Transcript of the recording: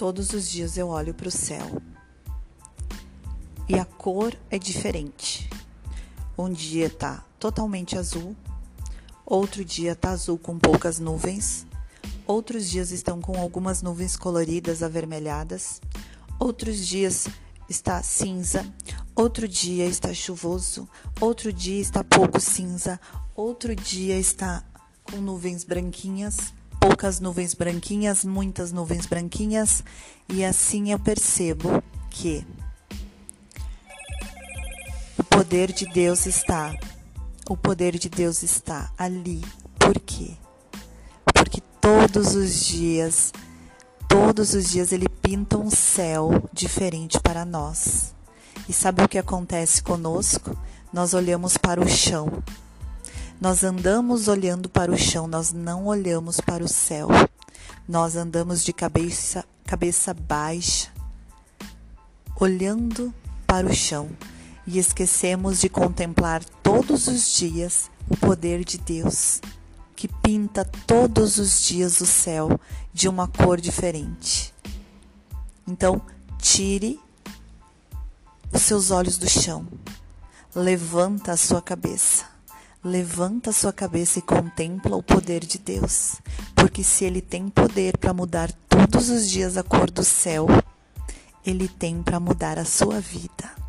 Todos os dias eu olho para o céu e a cor é diferente. Um dia tá totalmente azul, outro dia tá azul com poucas nuvens, outros dias estão com algumas nuvens coloridas avermelhadas, outros dias está cinza, outro dia está chuvoso, outro dia está pouco cinza, outro dia está com nuvens branquinhas poucas nuvens branquinhas, muitas nuvens branquinhas, e assim eu percebo que o poder de Deus está, o poder de Deus está ali. Por quê? Porque todos os dias, todos os dias ele pinta um céu diferente para nós. E sabe o que acontece conosco? Nós olhamos para o chão nós andamos olhando para o chão, nós não olhamos para o céu. Nós andamos de cabeça, cabeça baixa, olhando para o chão e esquecemos de contemplar todos os dias o poder de Deus, que pinta todos os dias o céu de uma cor diferente. Então, tire os seus olhos do chão, levanta a sua cabeça Levanta sua cabeça e contempla o poder de Deus, porque se Ele tem poder para mudar todos os dias a cor do céu, Ele tem para mudar a sua vida.